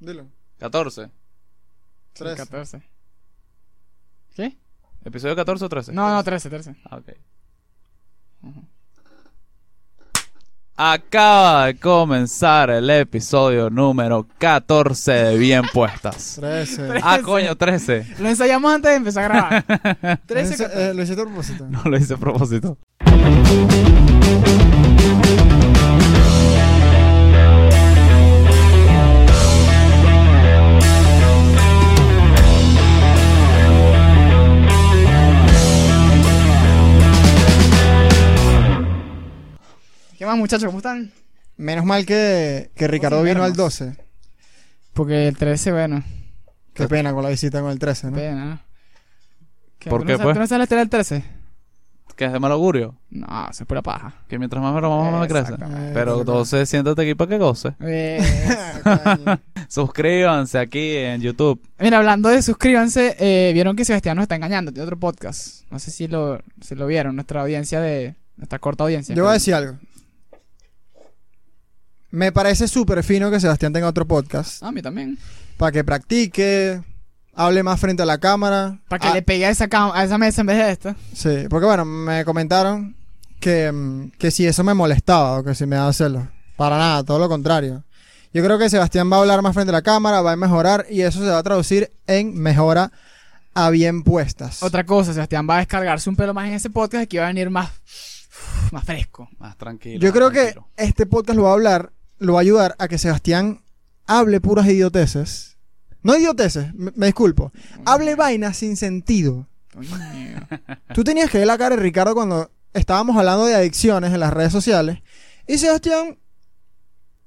Dilo. 14. El 13. 14. ¿Qué? ¿Episodio 14 o 13? No, no, 13, 13. Ah, ok. Acaba de comenzar el episodio número 14 de Bien Puestas. 13. Ah, coño, 13. Lo ensayamos antes de empezar a grabar. 13, Ese- eh, lo hiciste a propósito. No lo hice a propósito. ¿Qué más, muchachos? ¿Cómo están? Menos mal que, que Ricardo sin vino al vernos. 12. Porque el 13, bueno, Qué pena con la visita con el 13, ¿no? pena, ¿no? ¿Qué, ¿Por ¿tú qué, no sabes- pues? ¿Tú no sabes la historia del 13? Que es de mal augurio. No, eso es pura paja. Que mientras más me lo vamos, más me crece. Pero 12, siéntate aquí para que goce. Eh. Suscríbanse aquí en YouTube. Mira, hablando de suscríbanse, eh, vieron que Sebastián nos está engañando, tiene otro podcast. No sé si lo, si lo vieron, nuestra audiencia de. Nuestra corta audiencia. Yo voy a decir algo. Me parece súper fino que Sebastián tenga otro podcast. Ah, a mí también. Para que practique, hable más frente a la cámara. Para que Ah, le pegue a esa, cam- a esa mesa en vez de esta. Sí, porque bueno, me comentaron que, mm, que si eso me molestaba o que si me daba celos. Para nada, todo lo contrario. Yo creo que Sebastián va a hablar más frente a la cámara, va a mejorar y eso se va a traducir en mejora a bien puestas. Otra cosa, Sebastián va a descargarse un pelo más en ese podcast y que va a venir más. Más fresco. Más tranquilo. Yo más creo que tranquilo. este podcast lo va a hablar, lo va a ayudar a que Sebastián hable puras idioteces. No idioteces, me, me disculpo. Hable vainas sin sentido. Tú tenías que ver la cara de Ricardo cuando estábamos hablando de adicciones en las redes sociales. Y Sebastián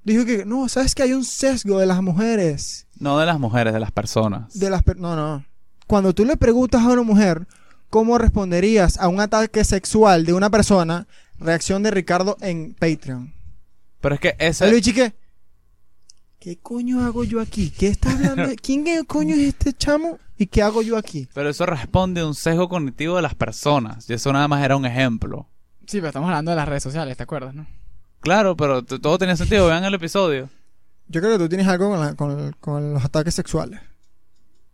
dijo que, no, ¿sabes que hay un sesgo de las mujeres? No de las mujeres, de las personas. De las per- no, no. Cuando tú le preguntas a una mujer cómo responderías a un ataque sexual de una persona, reacción de Ricardo en Patreon. Pero es que ¿Sabes, ese... Luigi, qué? ¿Qué coño hago yo aquí? ¿Qué está hablando? ¿Quién es- coño es este chamo? ¿Y qué hago yo aquí? Pero eso responde a un sesgo cognitivo de las personas. Y eso nada más era un ejemplo. Sí, pero estamos hablando de las redes sociales, ¿te acuerdas, no? Claro, pero todo tenía sentido. Vean el episodio. Yo creo que tú tienes algo con, la- con el- con los ataques sexuales.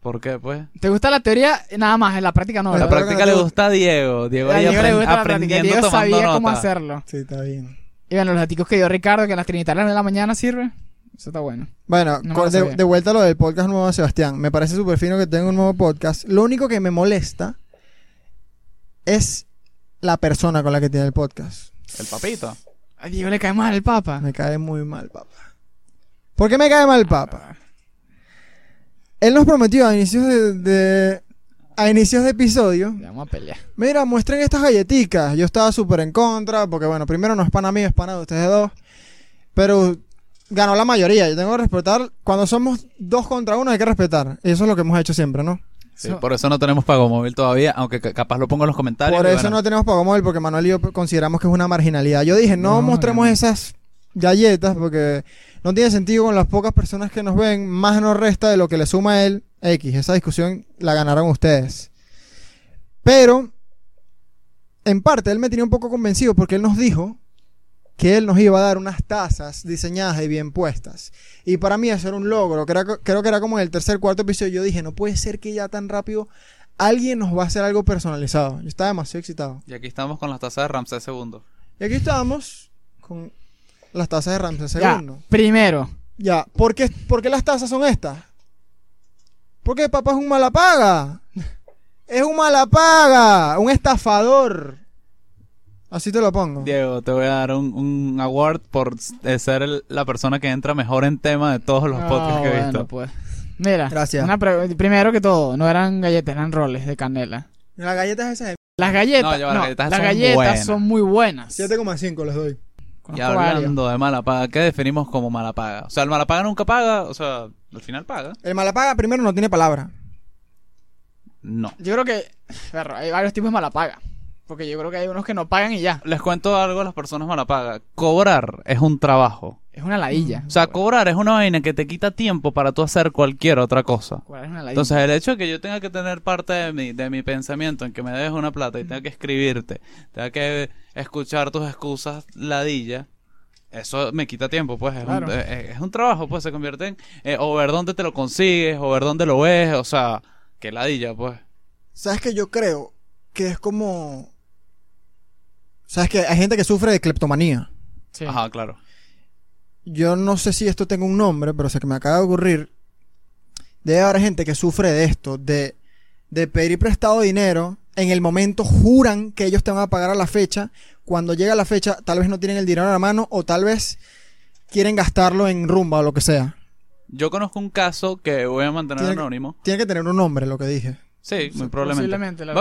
¿Por qué, pues? ¿Te gusta la teoría? Nada más, en la práctica no. En La la práctica le gusta a Diego. Diego A ahí Diego le apren- gusta la práctica. aprendiendo Diego tomando sabía cómo hacerlo. Sí, está bien. Bueno, los datos que dio Ricardo, que las trinitarias de la mañana sirve. Eso está bueno. Bueno, No con- de, vuelta a lo del podcast nuevo de Sebastián. Me parece súper fino que tenga un nuevo podcast. Lo único que me molesta es la persona con la que tiene el podcast. El papito. A Diego le cae mal el papa. Me cae muy mal, papá. ¿Por qué me cae mal el papa? Él nos prometió a inicios de, de- a inicios de episodio. Vamos a pelear. Mira, muestren estas galletitas. Yo estaba súper en contra, porque bueno, primero no es pana mío, es pana de ustedes dos. Pero ganó la mayoría. Yo tengo que respetar. Cuando somos dos contra uno hay que respetar. Y eso es lo que hemos hecho siempre, ¿no? Sí, por eso no tenemos pago móvil todavía, aunque ca- capaz lo pongo en los comentarios. Por eso bueno, no tenemos pago móvil, porque Manuel y yo consideramos que es una marginalidad. Yo dije, no, No, mostremos no. esas galletas, porque no tiene sentido con las pocas personas que nos ven, más nos resta de lo que le suma a él X. Esa discusión la ganaron ustedes. Pero, en parte, él me tenía un poco convencido porque él nos dijo que él nos iba a dar unas tazas diseñadas y bien puestas. Y para mí eso era un logro. Creo, que- creo que era como en el tercer, cuarto episodio. Yo dije, no puede ser que ya tan rápido alguien nos va a hacer algo personalizado. Yo estaba demasiado excitado. Y aquí estamos con las tazas de Ramsés II. Y aquí estamos con las tazas de Ya, II. primero. Ya, ¿por qué, por qué las tazas son estas? Porque papá es un malapaga. Es un malapaga, un estafador. Así te lo pongo. Diego, te voy a dar un, un award por ser el- la persona que entra mejor en tema de todos los Ah, podcasts que he bueno, visto. pues. Mira, Gracias. una primero que todo, no eran galletas, eran roles de canela. Las galletas esas de Las galletas, No, las no, galletas las son galletas buenas. son muy buenas. 7,5 les doy. Y Conozco varios. hablando de mala paga, ¿qué definimos como mala paga? O sea, el mala paga nunca paga, o sea, al final paga. El malapaga primero no tiene palabra. No. Yo creo que, perro, hay varios tipos de mala paga. Porque yo creo que hay unos que no pagan y ya. Les cuento algo a las personas mala paga. Cobrar es un trabajo. Es una ladilla. O sea, cobrar es una vaina que te quita tiempo para tú hacer cualquier otra cosa. Cobrar es una ladilla. Entonces, el hecho de que yo tenga que tener parte de mi, de mi pensamiento en que me debes una plata y tenga que escribirte, tenga que escuchar tus excusas ladilla, eso me quita tiempo, pues. Es, Claro. un, eh, es un trabajo, pues. Se convierte en. eh, o ver dónde te lo consigues, o ver dónde lo ves. O sea, qué ladilla, pues. ¿Sabes que Yo creo que es como... ¿Sabes que Hay gente que sufre de cleptomanía. Sí. Ajá, claro. Yo no sé si esto tenga un nombre, pero sé que me acaba de ocurrir. Debe haber gente que sufre de esto, de, de pedir prestado dinero. En el momento juran que ellos te van a pagar a la fecha. Cuando llega la fecha, tal vez no tienen el dinero a la mano o tal vez quieren gastarlo en rumba o lo que sea. Yo conozco un caso que voy a mantener Tiene anónimo. Tiene que tener un nombre, lo que dije. Sí, muy probablemente.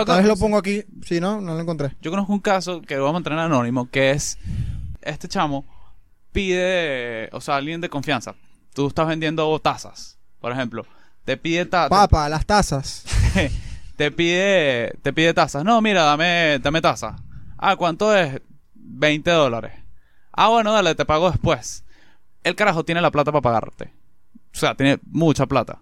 Tal vez lo pongo aquí. Si no, no lo encontré. Yo conozco un caso que voy a mantener anónimo, que es este chamo pide, o sea, alguien de confianza. Tú estás vendiendo tazas, por ejemplo. Te pide ta- Papa, las tazas. te pide te pide tazas. No, mira, dame dame taza. Ah, ¿cuánto es? 20 dólares. Ah, bueno, dale, te pago después. El carajo tiene la plata para pagarte. O sea, tiene mucha plata.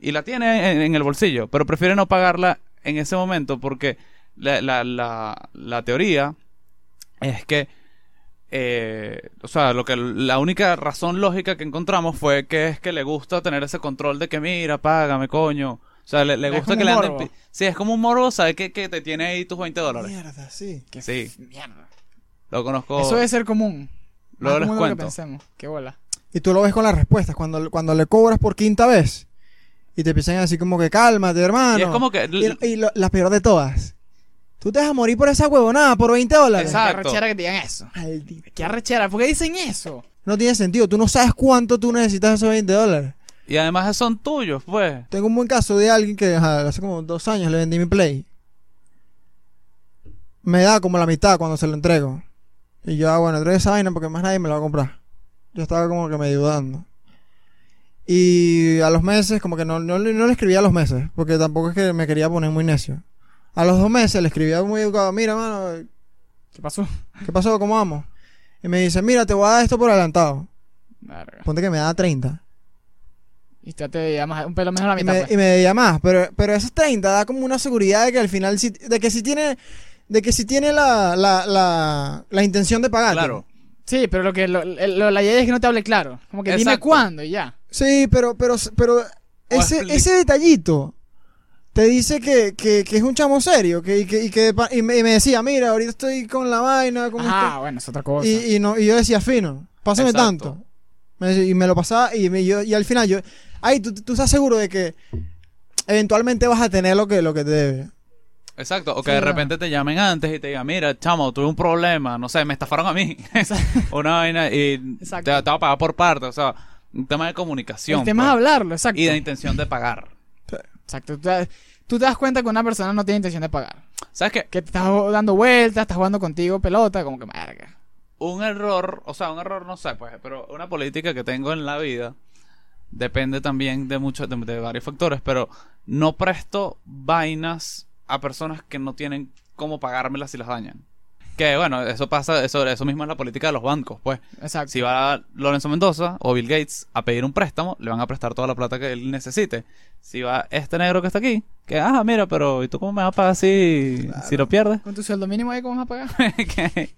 Y la tiene en, en el bolsillo, pero prefiere no pagarla en ese momento porque la, la, la, la teoría es que, eh, o sea, lo que la única razón lógica que encontramos fue que es que le gusta tener ese control de que mira, págame, coño. O sea, le, le gusta que le anden. morbo. Sí, es como un morbo, ¿sabes? Que, que te tiene ahí tus 20 dólares. Mierda, sí. Qué Sí. Mierda. Lo conozco. Eso debe ser común. Luego Más les común de lo que cuento. pensemos. Qué bola. Y tú lo ves con las respuestas. Cuando, cuando le cobras por quinta vez. Y te empiezan así como que cálmate, hermano. Y es como que. Y, y lo- la peor de todas. Tú te vas a morir por esa huevonada, por 20 dólares. Exacto. Qué arrechera que te digan eso. Maldita. Qué arrechera. ¿Por qué dicen eso? No tiene sentido. Tú no sabes cuánto tú necesitas esos 20 dólares. Y además son tuyos, pues. Tengo un buen caso de alguien que ajá, hace como dos años le vendí mi play. Me da como la mitad cuando se lo entrego. Y yo, ah, bueno, trae esa vaina porque más nadie me la va a comprar. Yo estaba como que me dudando. Y a los meses, como que no, no, le- no le escribía a los meses, porque tampoco es que me quería poner muy necio. A los dos meses le escribía muy educado, mira, mano, ¿Qué pasó? ¿qué pasó? ¿Cómo vamos? Y me dice, mira, te voy a dar esto por adelantado. Verga. Ponte que me da 30. Y usted te llamas un pelo menos a la Y mitad. me, pues. y me debía más, pero, pero esos 30 da como una seguridad de que al final sí- de que si tiene, de que si tiene la, la, la, la intención de pagar. Claro. Sí, pero lo que lo, la idea es que no te hable claro. Como que dime cuándo y ya. Sí, pero, pero, pero ese, ese detallito te dice que, que, que es un chamo serio, que, y que, y que y me, y me decía, mira, ahorita estoy con la vaina, con Ah, esto". bueno, es otra cosa. y, no, y yo decía, fino, pásame Exacto. tanto. Me decía- y me lo pasaba, y, me- yo, y al final yo, ay, tú, tú estás seguro de que eventualmente vas a tener lo que, lo que te debe. Exacto. O Sí, que de repente te llamen antes y te digan, mira, chamo, tuve un problema, no sé, me estafaron a mí. Una vaina y te, te va a pagar por parte. O sea, un tema de comunicación. el tema es pues, hablarlo, exacto. y de intención de pagar. Exacto. Tú te, tú te das cuenta que una persona no tiene intención de pagar. ¿Sabes qué? Que te está dando vueltas, está jugando contigo pelota, como que verga. un error, o sea, un error no sé, pues, pero una política que tengo en la vida depende también de muchos, de, de varios factores, pero no presto vainas a personas que no tienen cómo pagármelas si las dañan. Que bueno, eso pasa, eso, eso mismo es la política de los bancos, pues. Exacto. Si va Lorenzo Mendoza o Bill Gates a pedir un préstamo, le van a prestar toda la plata que él necesite. Si va este negro que está aquí, que, ah, mira, pero ¿y tú cómo me vas a pagar si, si lo pierdes? Con tu sueldo mínimo ahí, ¿cómo vas a pagar? Que-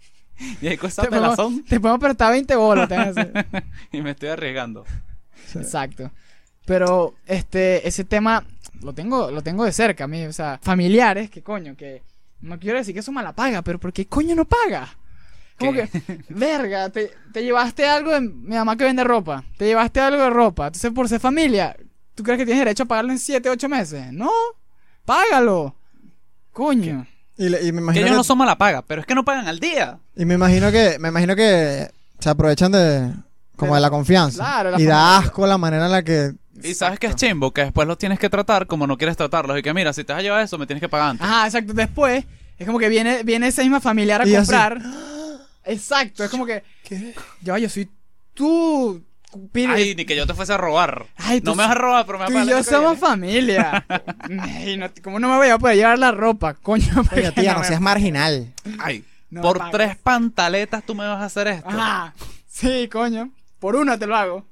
y ahí cuesta te, podemos, pelazón te podemos prestar 20 bolas. y me estoy arriesgando. Exacto. Pero este ese tema lo tengo lo tengo de cerca a mí, o sea, familiares que coño que no quiero decir que eso mala paga, pero ¿por qué coño no paga? Como ¿Qué? que, verga, te, te llevaste algo de mi mamá que vende ropa, te llevaste algo de ropa, entonces por ser familia, ¿tú crees que tienes derecho a pagarlo en 7, 8 meses? No, págalo. Coño. Y, le- y me Que imagino ellos que, no son mala paga, pero es que no pagan al día. y me imagino que, me imagino que se aprovechan de, como De de la- confianza. claro, la y da asco la manera en la que, Y sabes que es chimbo, que después los tienes que tratar como no quieres tratarlos. Y que mira, si te vas a llevar eso, me tienes que pagar antes. Ajá, exacto. Después, es como que viene, viene esa misma familiar a Y así. comprar. Exacto, es como que, ¿qué? yo, yo soy tú. Pide- Ay, ni que yo te fuese a robar. Ay, tú no me vas a robar, pero me vas Tú a y pagar yo somos viene. familia. Ey, no- ¿Cómo no me voy a poder llevar la ropa? Coño, porque tía, no me- seas marginal. Ay, No por tres pantaletas tú me vas a hacer esto. Ajá. Sí, coño. Por una te lo hago.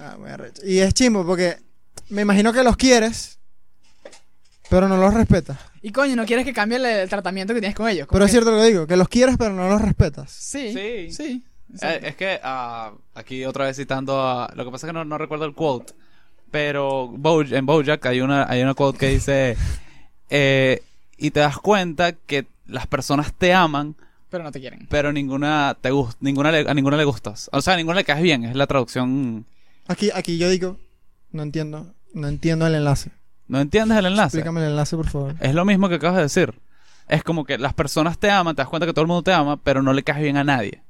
Ah, muy arrecho. Y es chimbo porque me imagino que los quieres, pero no los respetas. Y coño, no quieres que cambie el, el tratamiento que tienes con ellos. Pero es que- cierto lo que digo, que los quieres, pero no los respetas. Sí, Sí. sí. Eh, es que ah, aquí otra vez citando a... Lo que pasa es que no, no recuerdo el quote. Pero Bo- en Bojack hay una, hay una quote que dice... eh, y te das cuenta que las personas te aman, Pero no te quieren. pero ninguna te gust ninguna le- a ninguna le gustas. O sea, a ninguna le caes bien. Es la traducción... Aquí, aquí yo digo, no entiendo, no entiendo el enlace. ¿No entiendes el enlace? Explícame el enlace, por favor. Es lo mismo que acabas de decir. Es como que las personas te aman, te das cuenta que todo el mundo te ama, pero no le caes bien a nadie.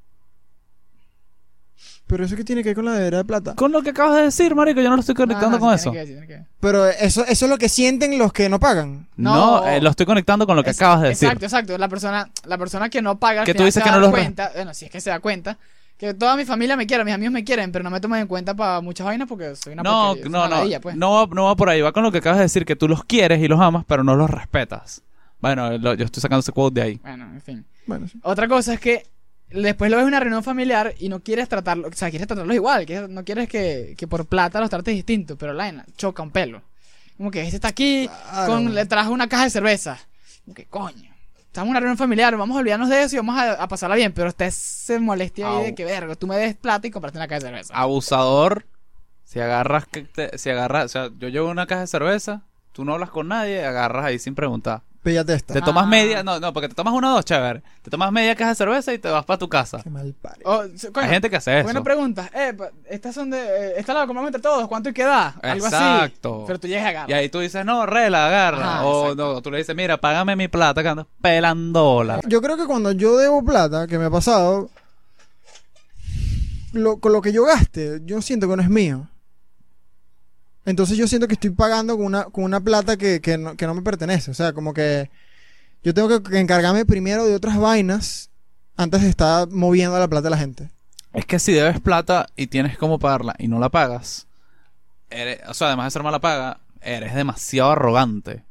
Pero eso que tiene que ver con la deberá de plata. Con lo que acabas de decir, marico, yo no lo estoy conectando Ajá, con sí, eso. tiene que ver, sí, tiene que ver. Pero eso, eso es lo que sienten los que no pagan. No, No. eh, lo estoy conectando con lo que Es- acabas de decir. Exacto, exacto. La persona, la persona que no paga, al Que tú final dices se que da no los- cuenta, bueno, si es que se da cuenta, que toda mi familia me quiere, mis amigos me quieren, pero no me toman en cuenta para muchas vainas porque soy una No, porquería, soy no, una no, ladilla, pues. no, va, no va por ahí, va con lo que acabas de decir, que tú los quieres y los amas, pero no los respetas. Bueno, lo- yo estoy sacando ese quote de ahí. Bueno, en fin. Bueno, sí. Otra cosa es que después lo ves en una reunión familiar y no quieres tratarlo, o sea, quieres tratarlos igual, que no quieres que, que por plata los trates distintos, pero la vaina choca un pelo. Como que este está aquí, Claro. con, le trajo una caja de cerveza. Como que coño. Estamos en una reunión familiar, vamos a olvidarnos de eso y vamos a, a pasarla bien, pero usted se molestia ahí de que verga, tú me des plata y compraste una caja de cerveza. Abusador, si agarras, que te- si agarras, o sea, yo llevo una caja de cerveza, tú no hablas con nadie, agarras ahí sin preguntar. Píllate esta. Te tomas Ah. media, no, no, porque te tomas una o dos, chévere. Te tomas media caja de cerveza y te vas para tu casa. Qué mal pare. Oh, se- coño, Hay gente que hace eso. Bueno, preguntas. Eh, pa- estas son de. eh, esta la compramos entre todos. ¿Cuánto queda? Algo Exacto. así. Pero tú llegas a agarrar. Y ahí tú dices, no, rela, agarra. Ajá, o exacto. no, tú le dices, mira, págame mi plata que ando pelando dólares. Yo creo que cuando yo debo plata, que me ha pasado, lo, con lo que yo gaste, yo siento que no es mío. Entonces yo siento que estoy pagando con una, con una plata que, que no, que no me pertenece. O sea, como que yo tengo que, encargarme primero de otras vainas antes de estar moviendo la plata de la gente. Es que si debes plata y tienes cómo pagarla y no la pagas, eres, o sea, además de ser mala paga, eres demasiado arrogante.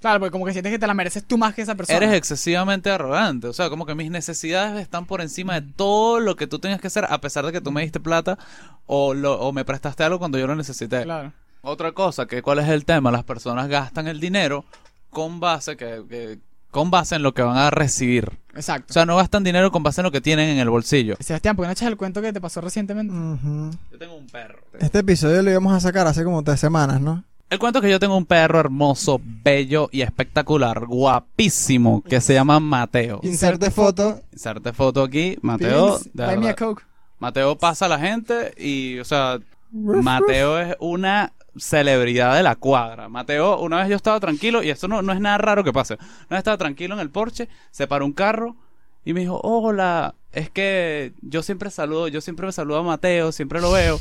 Claro, porque como que sientes que te la mereces tú más que esa persona. Eres excesivamente arrogante. O sea, como que mis necesidades están por encima de todo lo que tú tengas que hacer, a pesar de que tú me diste plata o, lo, o me prestaste algo cuando yo lo necesité. Claro. Otra cosa, que cuál es el tema, las personas gastan el dinero con base que, que- con base en lo que van a recibir. Exacto. O sea, no gastan dinero con base en lo que tienen en el bolsillo. Sebastián, ¿por qué no echas el cuento que te pasó recientemente? Ujú. Yo tengo un perro. Este episodio lo íbamos a sacar hace como tres semanas, ¿no? El cuento es que yo tengo un perro hermoso, bello y espectacular, guapísimo, que se llama Mateo. Inserte foto. Inserte foto aquí, Mateo. Please, de buy me a. Coke. Mateo pasa a la gente y, o sea, Mateo es una celebridad de la cuadra. Mateo, una vez yo estaba tranquilo, y esto no, no es nada raro que pase. Una vez estaba tranquilo en el porche, se paró un carro y me dijo, hola, es que yo siempre saludo, yo siempre me saludo a Mateo, siempre lo veo.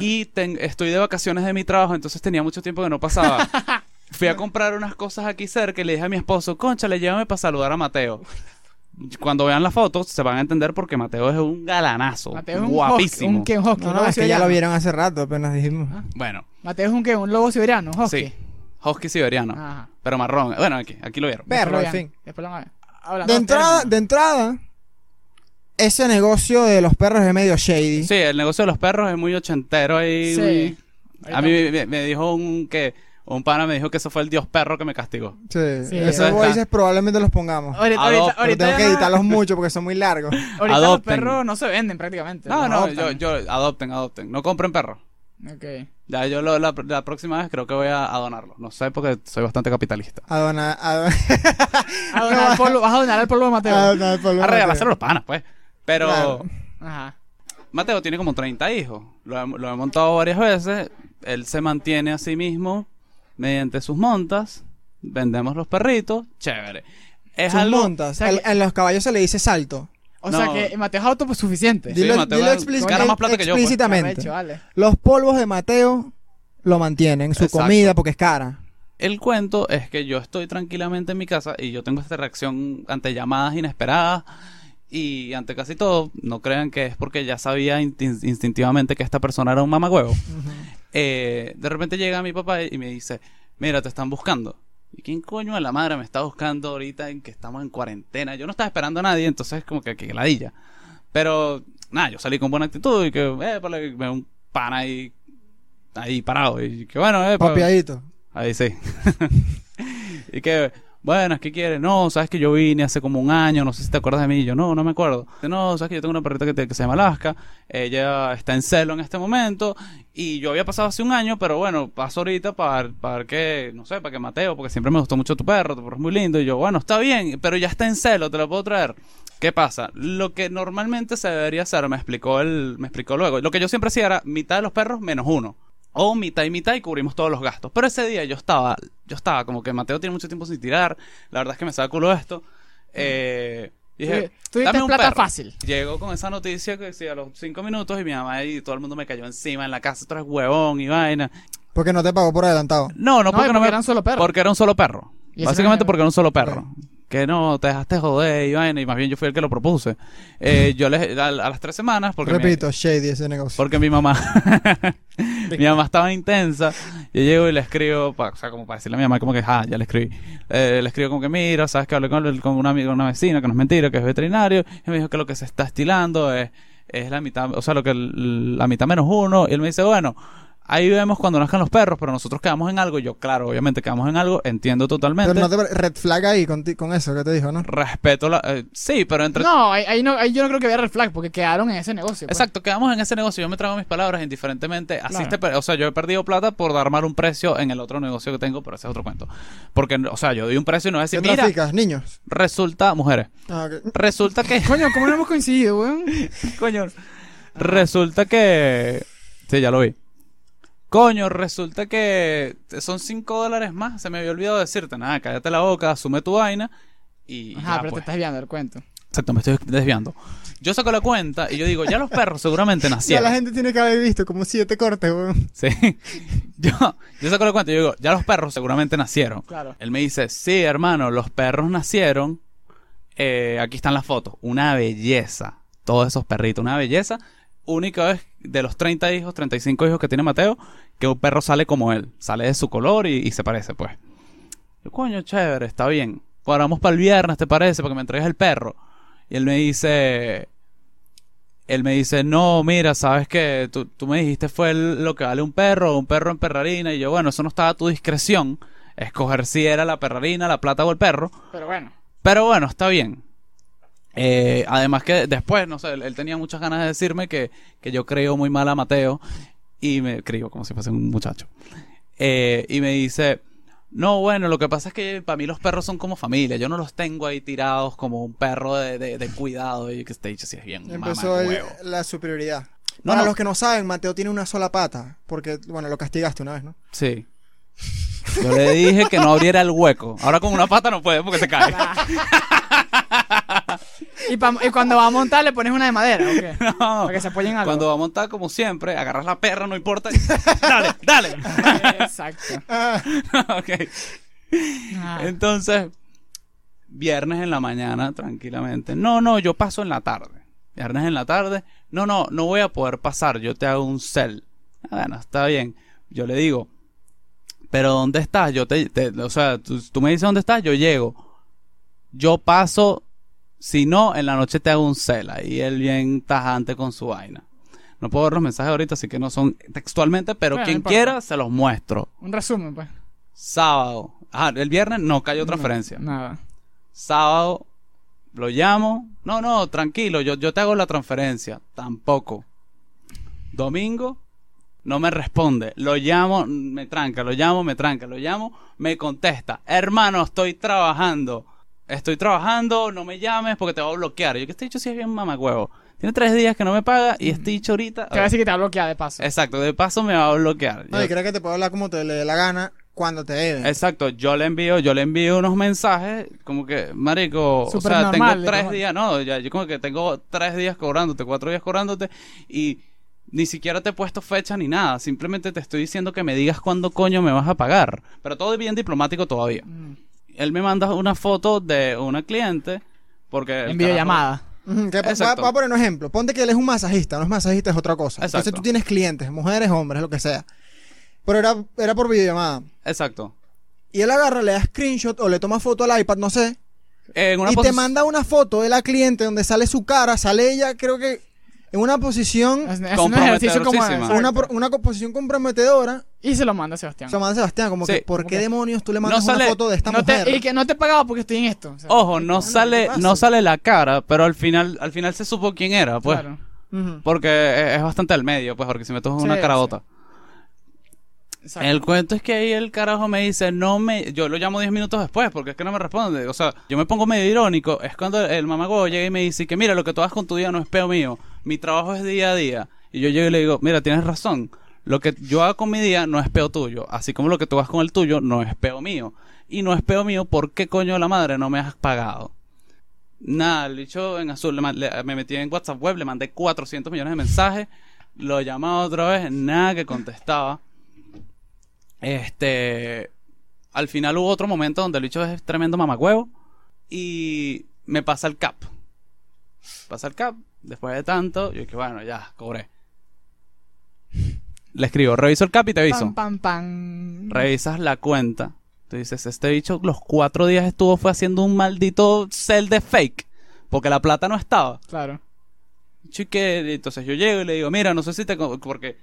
Y ten- estoy de vacaciones de mi trabajo, entonces tenía mucho tiempo que no pasaba. Fui a comprar unas cosas aquí cerca y le dije a mi esposo, concha, le llévame para saludar a Mateo. Cuando vean las fotos se van a entender porque Mateo es un galanazo, Mateo es un guapísimo. husky, un, es que ya lo vieron hace rato, apenas dijimos. Bueno, Mateo es un, ¿qué? un lobo siberiano, un husky. sí, husky siberiano, Ajá. pero marrón. Bueno, aquí, aquí lo vieron. Perro, vean. fin. Después lo van a ver. Hablando De entrada, de entrada, ese negocio de los perros es medio shady. Sí, el negocio de los perros es muy ochentero ahí. Sí. muy- A mí me, dijo un que un pana me dijo que eso fue el dios perro que me castigó. Sí, Sí, esos voices probablemente los pongamos. Ahorita, ahorita, Pero ahorita tengo que editarlos mucho porque son muy largos. Ahorita los Adopten. perros no se venden prácticamente. No, los no, yo, yo, adopten, adopten. No compren perros. Ok. Ya yo lo- la, la próxima vez creo que voy a, a donarlo. No sé porque soy bastante capitalista. A donar, a don- A donar el polvo- vas a donar el polvo de Mateo. a donar por lo A regalárselo a los panas, pues. Pero Claro. Ajá. Mateo tiene como 30 hijos. Lo he, lo he montado varias veces. Él se mantiene a sí mismo mediante sus montas. Vendemos los perritos. Chévere. Es Son algo... montas. o sea Al- que- a los caballos se le dice salto. O No. sea que Mateo es autosuficiente. Sí, Dilo, Mateo dilo gana- explíc- gana más plata que yo, pues. explícitamente. Vale. Los polvos de Mateo lo mantienen, su Exacto. comida porque es cara. El cuento es que yo estoy tranquilamente en mi casa y yo tengo esta reacción ante llamadas inesperadas y ante casi todo. No crean que es porque ya sabía instin- instintivamente que esta persona era un mamagüevo. Eh, de repente llega mi papá y me dice, mira, te están buscando. ¿Y quién coño de la madre me está buscando ahorita en que estamos en cuarentena? Yo no estaba esperando a nadie, entonces como que, que ladilla. Pero, nada, yo salí con buena actitud y que, eh, vale, veo un pana ahí, ahí parado. Y que bueno, eh, Papiadito. Ahí sí. y que, Bueno, ¿qué quieres? No, sabes que yo vine hace como un año, no sé si te acuerdas de mí. Yo, no, no me acuerdo. No, sabes que yo tengo una perrita que, se llama Alaska. Ella está en celo en este momento. Y yo había pasado hace un año, pero bueno, paso ahorita para, para que, no sé, para que Mateo, porque siempre me gustó mucho tu perro, tu perro es muy lindo. Y yo, bueno, está bien, pero ya está en celo, te lo puedo traer. ¿Qué pasa? Lo que normalmente se debería hacer, me explicó él, me explicó luego. Lo que yo siempre hacía era mitad de los perros menos uno. O mitad y mitad y cubrimos todos los gastos. Pero ese día yo estaba, yo estaba como que Mateo tiene mucho tiempo sin tirar. La verdad es que me saca culo esto. Eh, dije, Tú "Dame un plata perro". fácil. Llegó con esa noticia que decía a los cinco minutos y mi mamá y todo el mundo me cayó encima en la casa, tú eres huevón y vaina. Porque no te pagó por adelantado. No, no, No, porque, no porque me... era un solo perro. Porque era un solo perro. Básicamente no- porque era un solo perro. Que no, te dejaste joder y vaina, y más bien yo fui el que lo propuse. Eh, yo les, a, a las tres semanas, porque mi- Repito, shady ese negocio. porque mi mamá, mi mamá estaba intensa. Yo llego y le escribo, pa- o sea, como para decirle a mi mamá, como que, ah, ya le escribí. Eh, le escribo como que, mira, sabes que hablé con, con una amiga, una vecina, que no es mentira, que es veterinario. Y me dijo que lo que se está estilando es, es la mitad, o sea, lo que la mitad menos uno. Y él me dice, bueno, ahí vemos cuando nazcan los perros, pero nosotros quedamos en algo. Yo, claro, obviamente quedamos en algo, entiendo totalmente. Pero no te red flag ahí con, ti- con eso que te dijo, ¿no? Respeto la. eh, sí, pero entre. No, ahí, ahí no, ahí yo no creo que había red flag porque quedaron en ese negocio. pues. Exacto, quedamos en ese negocio. Yo me trago mis palabras indiferentemente. Así Claro. te o sea, yo he perdido plata por dar mal un precio en el otro negocio que tengo, pero ese es otro cuento. Porque, o sea, yo doy un precio y no voy a ¿Qué decir, mira, traficas? Niños. resulta, mujeres, Ah, ok. resulta que, Coño, ¿cómo no hemos coincidido, weón? coño, resulta que, sí, ya lo vi. Coño, resulta que son 5 dólares más. Se me había olvidado decirte, nada, cállate la boca, asume tu vaina y. Ajá, ya, pero te pues. estás desviando del cuento. Exacto, me estoy desviando. Yo saco la cuenta y yo digo, ya los perros seguramente Ya nacieron. la gente tiene que haber visto como siete cortes, weón. Sí. Yo, yo saco la cuenta y yo digo, ya los perros seguramente nacieron. Claro. Él me dice, sí, hermano, los perros nacieron. Eh, aquí están las fotos. Una belleza. Todos esos perritos, una belleza. Única vez de los 30 hijos, 35 hijos que tiene Mateo, que un perro sale como él. Sale de su color y, y se parece, pues. Yo, coño, chévere, está bien. Cuadramos para el viernes, ¿te parece? Para que me entregues el perro. Y él me dice, él me dice, no, mira, sabes que tú, tú me dijiste fue el- lo que vale un perro, un perro en perrarina. Y yo, bueno, eso no estaba a tu discreción. Escoger si era la perrarina, la plata o el perro. Pero bueno. Pero bueno, está bien. Eh, además que después, no sé, él, él tenía muchas ganas de decirme que, que yo creo muy mal a Mateo. Y me creo como si fuese un muchacho. Eh, y me dice, no, bueno, lo que pasa es que para mí los perros son como familia. Yo no los tengo ahí tirados como un perro de, de- de cuidado. Y que te dicho si es bien Empezó el- la superioridad. No, Para no. los que no saben, Mateo tiene una sola pata. Porque, bueno, lo castigaste una vez, ¿no? Sí. Yo le dije que no abriera el hueco. Ahora con una pata no puede porque se cae. Y, pa- y cuando va a montar le pones una de madera, ¿o qué? No. Para que se apoyen algo. Cuando va a montar, como siempre, agarras la perra, no importa. y- dale, dale. Exacto. Ok. Ah. Entonces, viernes en la mañana, tranquilamente. No, no, yo paso en la tarde. Viernes en la tarde. No, no, no voy a poder pasar. Yo te hago un cel. Ah, Bueno, está bien. Yo le digo, pero ¿dónde estás? Yo te, te- o sea, tú, tú me dices dónde estás, yo llego. Yo paso, si no, en la noche te hago un cel. Y él bien tajante con su vaina. No puedo ver los mensajes ahorita, así que no son textualmente, pero Bueno, quien quiera se los muestro. Un resumen, pues. Sábado. Ah, el viernes no cayó transferencia. Nada. Sábado lo llamo. No, no, tranquilo, yo, yo te hago la transferencia. Tampoco. Domingo no me responde. Lo llamo, me tranca, lo llamo, me tranca, lo llamo, me contesta. Hermano, estoy trabajando. Estoy trabajando, no me llames porque te voy a bloquear. Yo que este dicho sí es bien mamagüevo. Tiene tres días que no me paga y este dicho ahorita. Te voy a decir que te va a bloquear de paso. Exacto, de paso me va a bloquear. no, Yo- y cree que te puede hablar como te le dé la gana cuando te debe. Exacto, yo le envío, yo le envío unos mensajes como que, marico, o sea, normal, tengo tres como- días, no, ya, yo como que tengo tres días cobrándote, cuatro días cobrándote y ni siquiera te he puesto fecha ni nada, simplemente te estoy diciendo que me digas cuándo coño me vas a pagar, pero todo bien diplomático todavía. Mm. Él me manda una foto de una cliente porque En videollamada. Que- Voy a, poner un ejemplo. Ponte que él es un masajista. No es masajista, es otra cosa. Entonces Exacto. tú tienes clientes, mujeres, hombres, lo que sea. Pero era, era por videollamada. Exacto. Y él agarra, le da screenshot o le toma foto al iPad, no sé. En una y te manda una foto de la cliente donde sale su cara, sale ella, creo que en una posición, Es, es un ejercicio como... Una, una posición comprometedora. Y se lo manda a Sebastián. Se lo manda a Sebastián, como Sí. que, ¿por Como qué que- demonios tú le No mandas una sale- foto de esta no mujer? te, y que no te he pagado porque estoy en esto. o sea, Ojo, no sale, no sale la cara, pero al final, al final se supo quién era, pues. claro. Porque es es bastante al medio, pues, porque si me toco una Sí, carabota. Exacto. El cuento es que ahí el carajo me dice, no me... Yo lo llamo 10 minutos después porque es que no me responde. O sea, yo me pongo medio irónico. Es cuando el mamago llega y me dice que mira, lo que tú hagas con tu día no es peo mío. Mi trabajo es día a día. Y yo llego y le digo, mira, tienes razón. Lo que yo hago con mi día no es peo tuyo. Así como lo que tú hagas con el tuyo no es peo mío. Y no es peo mío, ¿por qué coño de la madre no me has pagado? Nada, el bicho en azul me metí en WhatsApp web, le mandé 400 millones de mensajes, lo llamaba otra vez, nada que contestaba. Este. Al final hubo otro momento donde el bicho es tremendo mamacuevo y me pasa el cap. Pasa el cap, después de tanto, yo dije, bueno, ya, cobré. Le escribo, reviso el cap y te aviso. Pam, pam, pam. Revisas la cuenta. Tú dices, este bicho los cuatro días estuvo fue haciendo un maldito cel de fake. Porque la plata no estaba. Claro. Chique, entonces yo llego y le digo, mira, no sé si te... Porque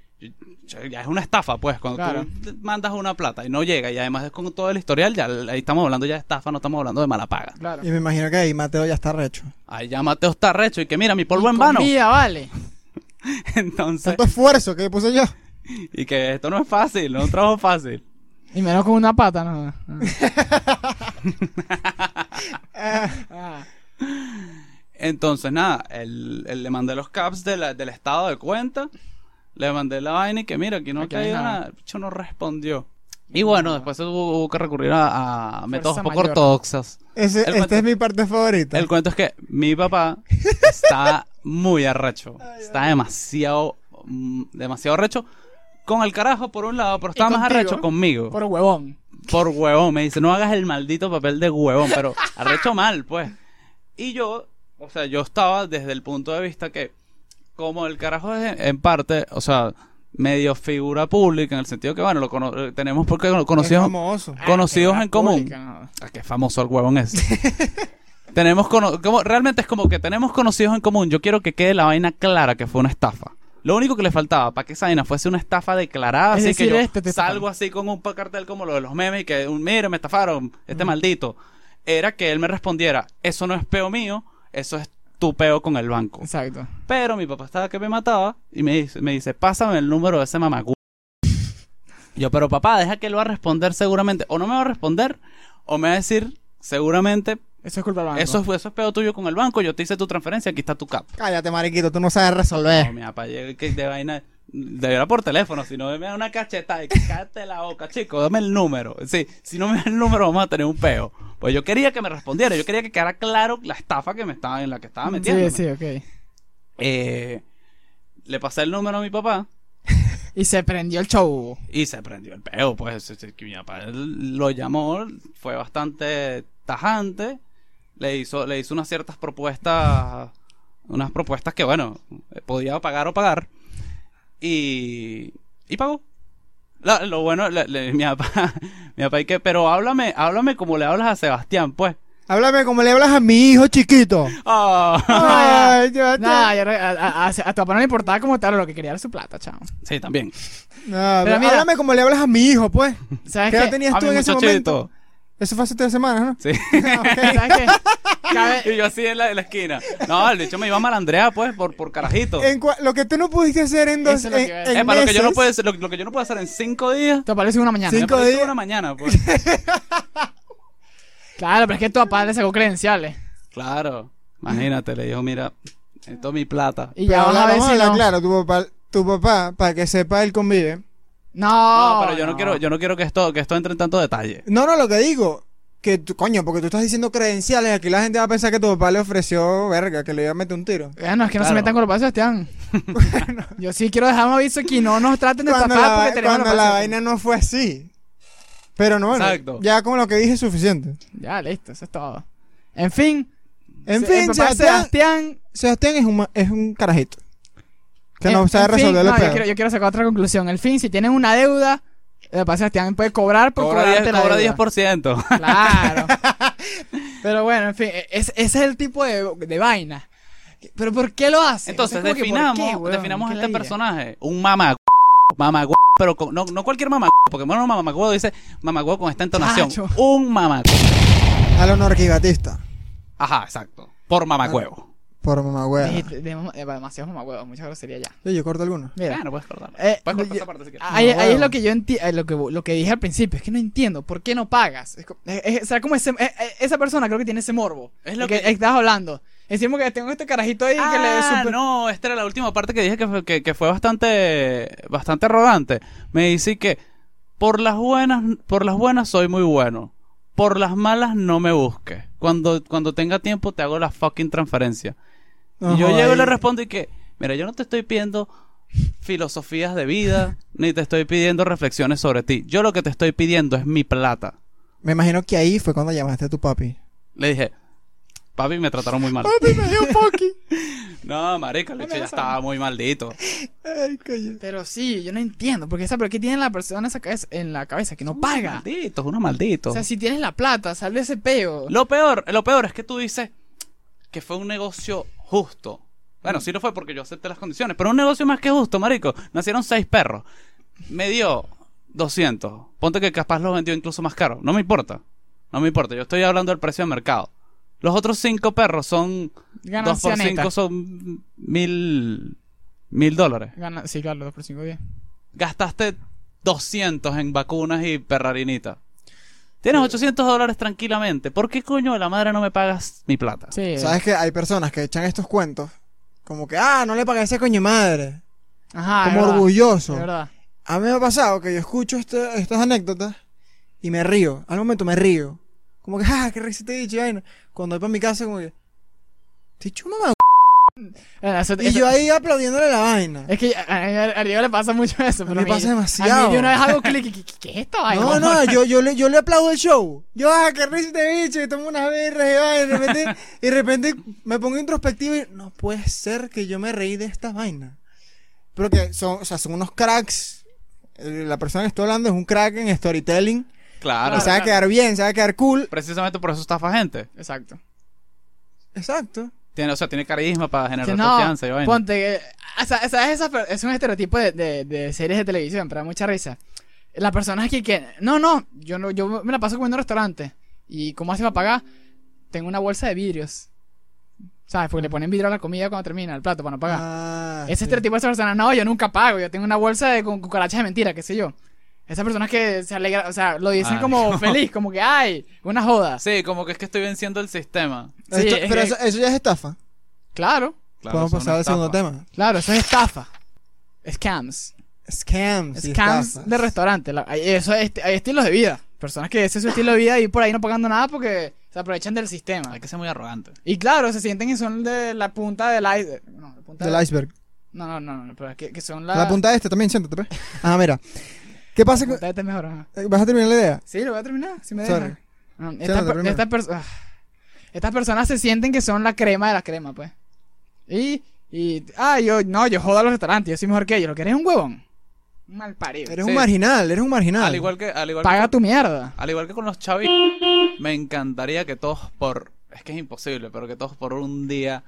ya es una estafa, pues, cuando Claro. tú mandas una plata y no llega, y además es con todo el historial, ya ahí estamos hablando ya de estafa, no estamos hablando de mala paga. Claro. Y me imagino que ahí Mateo ya está recho. Ahí ya Mateo está recho y que mira, mi polvo Y en vano. comida, vale. Entonces, Tanto esfuerzo que puse yo. y que esto no es fácil, no es un trabajo fácil. Y menos con una pata, ¿no? Ah. Ah. Entonces, nada, él, él le mandé los caps de la- del estado de cuenta, le mandé la vaina y que mira, aquí no ha no caído nada. el bicho no respondió. Y bueno, después hubo, hubo que recurrir a, a métodos poco mayor. ortodoxos. Esta cuento- es mi parte favorita. El cuento es que mi papá está muy arrecho. Está demasiado, mm, demasiado arrecho con el carajo por un lado, pero está más contigo? arrecho conmigo. Por huevón. Por huevón. Me dice, no hagas el maldito papel de huevón, pero arrecho mal, pues. Y yo, o sea, yo estaba desde el punto de vista que, como el carajo es en, en parte, o sea, medio figura pública, en el sentido que, bueno, lo cono- eh, tenemos porque conocidos, famoso. conocidos Ah, en común. pública, no. Ah, qué famoso el huevón es. tenemos cono- como, realmente es como que tenemos conocidos en común. Yo quiero que quede la vaina clara que fue una estafa. Lo único que le faltaba para que esa vaina fuese una estafa declarada, Es así que yo este te salgo así con un cartel como lo de los memes y que, un, mire, me estafaron, este maldito. Era que él me respondiera, eso no es peo mío, eso es tu peo con el banco. Exacto. Pero mi papá estaba que me mataba y me dice, me dice pásame el número de ese mamagú. Yo, pero papá, deja que él va a responder seguramente. O no me va a responder, o me va a decir seguramente, Eso es culpa del banco. eso, es- eso es peo tuyo con el banco, yo te hice tu transferencia, aquí está tu cap. Cállate, mariquito, tú no sabes resolver. No, mi papá llega y que de vaina, de era por teléfono, si no me da una cachetada y que cállate la boca, chico, dame el número. Sí, si no me da el número vamos a tener un peo. Pues yo quería que me respondiera, yo quería que quedara claro la estafa que me estaba en la que estaba metiendo. Sí, sí, ok. Eh, le pasé el número a mi papá Y se prendió el show. y se prendió el peo, pues mi papá lo llamó, fue bastante tajante, le hizo, le hizo unas ciertas propuestas, unas propuestas que bueno, podía pagar o pagar y, y pagó. La- lo bueno, le- le- mi papá, mi papá y que, pero háblame, háblame como le hablas a Sebastián, pues. Háblame como le hablas a mi hijo chiquito. Ah. Ay, yo a, a- a- a tu papá no le importaba como tal, lo que quería era su plata, chao. Sí, también. No, Pero mira- háblame como le hablas a mi hijo, pues. ¿Sabes ¿Qué edad tenías tú en ese momento? Eso fue hace tres semanas, ¿no? Sí. ¿Sabes qué? Cabe- Y yo así en la, en la esquina. No, el bicho me iba a malandrear, pues, por, por carajito. En cua- lo que tú no pudiste hacer en dos Eso es lo en, que iba a decir. en Eh, lo que yo no meses, puedo hacer- lo, lo que yo no puedo hacer en cinco días. Le hizo una mañana. Me Cinco parece días. una mañana, pues. Claro, pero es que tu papá le sacó credenciales. claro. Imagínate, le dijo, mira, esto es mi plata. Y Pero ya vas a ver vamos si hablar no. claro, tu papá, tu papá, para que sepa, él convive. No, No, pero yo no, quiero, yo no quiero que esto, que esto entre en tanto detalle. No, no, lo que digo, que tú, coño, porque tú estás diciendo credenciales, aquí la gente va a pensar que tu papá le ofreció, verga, que le iba a meter un tiro. Bueno, es que no se metan con los papás de Sebastián. Yo sí quiero dejar un aviso aquí, no nos traten de Cuando estafar la, porque tenemos cuando la vaina no fue así. Pero no, bueno, Exacto. ya con lo que dije es suficiente. Ya, listo, eso es todo. En fin. En se- fin, el papá de Sebastián, Sebastián. Sebastián es un, ma- es un carajito. Que en- no sabe resolver no, los yo quiero, yo quiero sacar otra conclusión. El fin, si tienen una deuda, el papá de Sebastián puede cobrar por Cobra, cobrarte 10, la cobra deuda. 10%. Claro. Pero bueno, en fin, es- ese es el tipo de, de vaina. Pero ¿por qué lo hace? Entonces, O sea, que, ¿por definamos, qué, weón? definamos ¿Qué este personaje. Un mamá. mamagüevo, pero con- no, no cualquier mamagüevo, porque bueno, mamagüevo dice mamagüevo con esta entonación. Chacho. Un mamagüevo. A lo norquigatista. Ajá, exacto. Por mamagüevo. Por mamagüeva. Dijiste, de mama- eh, demasiados mucha grosería ya. Yo, yo corto alguno. Mira, Bueno, puedes cortarlo. Eh, puedes cortar yo- esa parte si quieres. ahí, ahí es lo que yo entiendo, lo que, lo que dije al principio, es que no entiendo, ¿por qué no pagas? Es co- es- es- o sea, como ese, eh, eh, esa persona creo que tiene ese morbo. Es lo que, que- estás hablando. Decimos que tengo este carajito ahí que le Ah, super... no, esta era la última parte que dije que fue, que, que fue bastante, bastante arrogante. Me dice que por las buenas, por las buenas soy muy bueno. Por las malas no me busques. Cuando, cuando tenga tiempo te hago la fucking transferencia. Y yo llego y le respondo y que, mira, yo no te estoy pidiendo filosofías de vida, ni te estoy pidiendo reflexiones sobre ti. Yo lo que te estoy pidiendo es mi plata. Me imagino que ahí fue cuando llamaste a tu papi. Le dije, papi, me trataron muy mal. Papi, me dio Pocky. No, marica, el ya estaba muy maldito. Ay, coño. Pero sí, yo no entiendo, porque esa, pero ¿qué tiene la persona esa cabeza- en la cabeza? Que no paga. Maldito, es uno maldito. O sea, si tienes la plata, sal de ese peo. Lo peor, lo peor es que tú dices que fue un negocio justo. Bueno, sí lo fue porque yo acepté las condiciones, pero un negocio más que justo, marico. Nacieron seis perros. Me dio 200. Ponte que capaz los vendió incluso más caro. No me importa. No me importa. Yo estoy hablando del precio de mercado. Los otros cinco perros son... Dos por cinco son mil... Mil dólares. Gana- sí, claro, 2 por 5, 10. Gastaste 200 en vacunas y perrarinita. Tienes 800 dólares tranquilamente. ¿Por qué coño de la madre no me pagas mi plata? Sí. ¿Sabes que hay personas que echan estos cuentos? Como que, ah, no le pagué a ese coño madre. Ajá, como verdad, orgulloso. verdad. A mí me ha pasado que yo escucho este- estas anécdotas y me río. Al momento me río. Como que, ah, qué risa te he dicho. Cuando voy para mi casa, como que, te he dicho mamá. Eso- Y eso- yo ahí aplaudiéndole la vaina. Es que a, a- a Diego le pasa mucho eso. pero me a mí- pasa A demasiado. mí de una vez hago clic y ¿qué, qué es esto? Ay, No, no, yo, yo, le, yo le aplaudo el show. Yo, ah, qué risa te bicho, y tomo unas birras y vaina, y de repente, y de repente me pongo introspectivo y no puede ser que yo me reí de esta vaina. Pero que son, o sea, son unos cracks. Eh, La persona que estoy hablando es un crack en storytelling. Claro. y se va a quedar bien, se va a quedar cool. Precisamente por eso estafa gente. Exacto. Exacto. Tiene, o sea, tiene carisma para generar no, confianza y vaina. ponte que... O sea, ¿sabes? Es un estereotipo de, de- de series de televisión, pero da mucha risa. La persona es que, que... No, no, yo, no, yo me la paso comiendo en restaurante. ¿Y cómo hace para pagar? Tengo una bolsa de vidrios. ¿Sabes? Porque le ponen vidrio a la comida cuando termina el plato para no pagar. Ah, Ese sí. estereotipo de esa persona, no, yo nunca pago, yo tengo una bolsa de con cucarachas de mentira, qué sé yo. Esas personas que se alegra, o sea, lo dicen Ay, como no. feliz, como que, ay, una joda. Sí, como que es que estoy venciendo el sistema. Sí, Esto- es pero que- eso, eso ya es estafa. Claro, Claro, Podemos pasar al estafa. segundo tema. claro, eso es estafa. Scams. Scams. Scams de restaurante. La- hay- Eso es, hay estilos de vida. Personas que ese es su estilo de vida y por ahí no pagando nada porque se aprovechan del sistema. Hay que ser muy arrogante. Y claro, se sienten que son de la punta del iceberg. No, la punta Del de- iceberg. No, no, no, no, pero es que, que son la, La punta de este también, siéntate, pues. Ah, mira. ¿Qué pasa? con- este mejor. ajá. eh, ¿Vas a terminar la idea? Sí, lo voy a terminar, si me Sorry. dejan. Ah, Siéntate esta per- primero. esta perso- ah. estas personas se sienten que son la crema de la crema, pues. Y, y, ah, yo, no, yo jodo a los restaurantes, yo soy mejor que ellos. Lo que eres es un huevón. Un mal parido. Eres Sí. un marginal, eres un marginal. Al igual que, al igual Paga que, tu mierda. al igual que con los chavitos, me encantaría que todos por, es que es imposible, pero que todos por un día,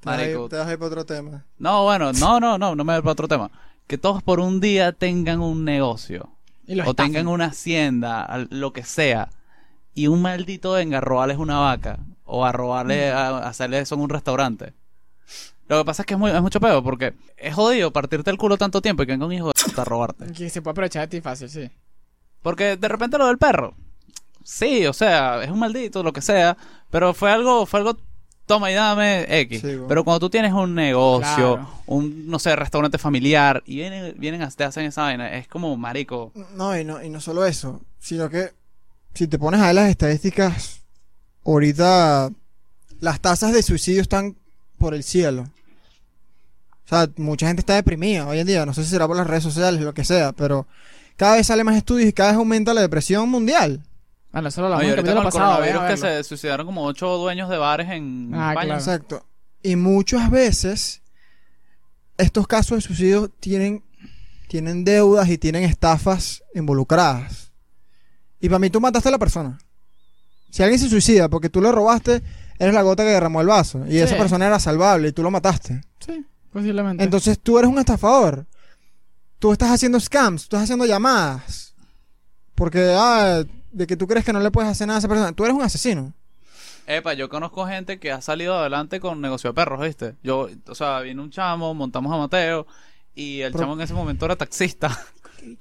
Te vas a ir- marico, te vas a ir para otro tema. no, bueno, no, no, no, no me voy para otro tema, que todos por un día tengan un negocio Y o estafan. tengan una hacienda, lo que sea, y un maldito venga a robarles una vaca o a robarle, a, a hacerle eso en un restaurante. Lo que pasa es que es, muy, es mucho peor porque es jodido partirte el culo tanto tiempo y que venga un hijo de puta a robarte. Que se puede aprovechar de ti fácil, sí. Porque de repente lo del perro. Sí, o sea, es un maldito, lo que sea. Pero fue algo, fue algo, toma y dame X. Sí, bueno. Pero cuando tú tienes un negocio, Claro. un, no sé, restaurante familiar, y vienen, vienen a te hacen esa vaina, es como marico. No, y no, y no solo eso, sino que si te pones a ver las estadísticas, ahorita las tasas de suicidio están por el cielo. O sea, mucha gente está deprimida hoy en día, no sé si será por las redes sociales, lo que sea, pero cada vez sale más estudios y cada vez aumenta la depresión mundial. Bueno, eso lo No, hablamos en el capítulo el pasado. a que se suicidaron como ocho dueños de bares en Ah, España. claro. Exacto. Y muchas veces estos casos de suicidio tienen, tienen deudas y tienen estafas involucradas. Y para mí tú mataste a la persona. Si alguien se suicida porque tú le robaste, eres la gota que derramó el vaso. Y Sí. esa persona era salvable y tú lo mataste. Sí, posiblemente. Entonces tú eres un estafador. tú estás haciendo scams, tú estás haciendo llamadas. Porque, ah, de que tú crees que no le puedes hacer nada a esa persona. Tú eres un asesino. Epa, yo conozco gente que ha salido adelante con negocio de perros, ¿viste? Yo, o sea, vino un chamo, montamos a Mateo y el Pero- chamo en ese momento era taxista.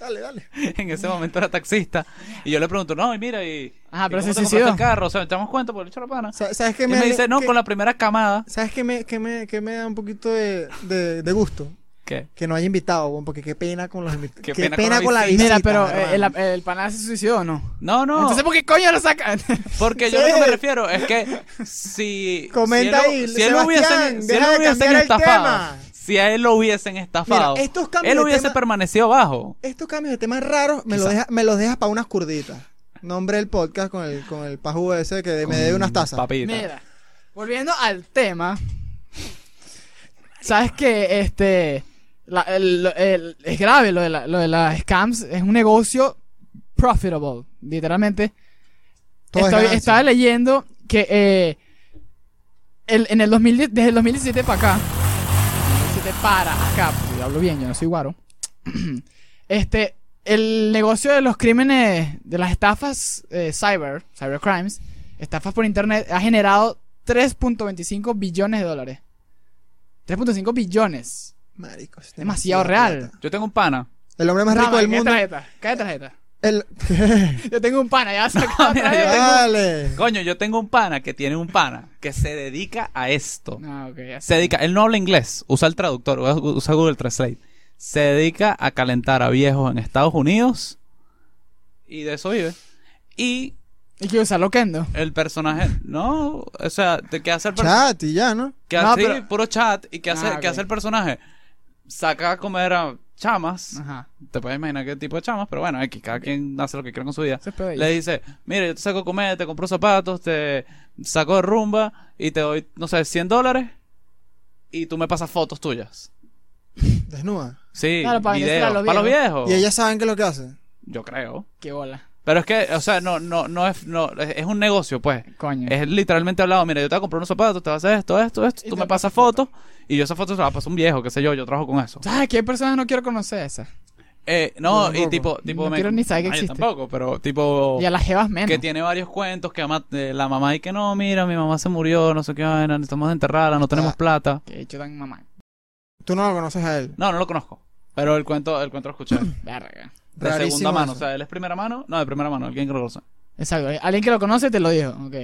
Dale, dale. en ese momento era taxista. Y yo le pregunto, no, y mira, y. Ajá, ¿y pero se suicidó. el carro? O sea, echamos cuenta por el hecho la pana. Sa- ¿Sabes qué Y me, me dice, no, con la primera camada. ¿Sabes qué me, qué me, qué me da un poquito de, de, de gusto? ¿Qué? Que no haya invitado, weón, porque qué pena con los invitados. Qué Qué, pena pena, con con la visita. Mira, pero eh, el, el pana se suicidó o no. No, no. Entonces, ¿por qué coño lo sacan? Porque yo Sí. lo que me refiero es que si. Comenta si ahí, él, lo- si él lo hubiesen, si él lo hubiesen el estafado, tema. si a él lo hubiesen estafado, Mira, estos cambios él de hubiese tema- permanecido abajo. Estos cambios de temas raros me, lo deja, me los dejas para unas curditas. Nombre del podcast con el, con el pajú ese que me dé unas tazas. Papita. Mira, volviendo al tema. Sabes que este. La- el- el- es grave lo de, la- lo de las scams. Es un negocio profitable. Literalmente. Todo Estoy- estaba leyendo que eh, el- en el 2010 desde el 2017 para acá. 2017 para acá, porque yo hablo bien, yo no soy guaro. este, el negocio de los crímenes, de las estafas eh, cyber, cybercrimes, estafas por internet, ha generado 3.25 billones de dólares. 3.5 billones. Marico, es Demasiado demasiada real. plata. Yo tengo un pana. El hombre más No, rico man, del ¿qué mundo. tarjeta? ¿Qué tarjeta? El... Yo tengo un pana, ya mira, yo tarjeta. tengo- Dale. Coño, yo tengo un pana que tiene un pana que se dedica a esto. No, ok, ya Se dedica, él no habla inglés, usa el traductor, usa Google Translate. Se dedica a calentar a viejos en Estados Unidos y de eso vive. Y ¿Y qué usarlo Kendo? el personaje, no, o sea, de que hace el personaje, Chat y ya, ¿no? que No, hace pero- puro chat y que hace, Ah, que ok. hace el personaje, saca a comer a chamas, Ajá. te puedes imaginar qué tipo de chamas, pero bueno, X, cada quien hace lo que quiera con su vida. Le dice, mira, yo te saco a comer, te compro zapatos, te saco de rumba y te doy, no sé, 100 dólares y tú me pasas fotos tuyas. Desnuda. Sí, Claro, para vendérsela videos. a los Para los viejos. Y ellas saben qué es lo que hace. Yo creo. Qué bola. Pero es que, o sea, no, no, no es, no, es un negocio, pues. Coño. Es literalmente hablado, mira, yo te voy a comprar unos zapatos, te vas a hacer esto, esto, esto, Y tú me pasas fotos y yo esas fotos se las paso a un viejo, qué sé yo, yo trabajo con eso. ¿Sabes qué personas no quiero conocer esas? Eh, no, Yo y tipo, tipo No quiero ni saber que yo existe. tampoco, pero tipo Y a las jevas menos. que tiene varios cuentos que ama- eh, la mamá y que no, mira, mi mamá se murió, no sé qué vaina, necesitamos enterrarla, no tenemos Ah. plata. Que he hecho tan mamá. Tú no lo conoces a él. No, no lo conozco. Pero el cuento, el cuento lo escuché. Verga. De Rarísimo segunda mano. O eso. sea, él es primera mano. No, de primera mano, alguien que lo conoce. Exacto. Alguien que lo conoce te lo dijo. Ok.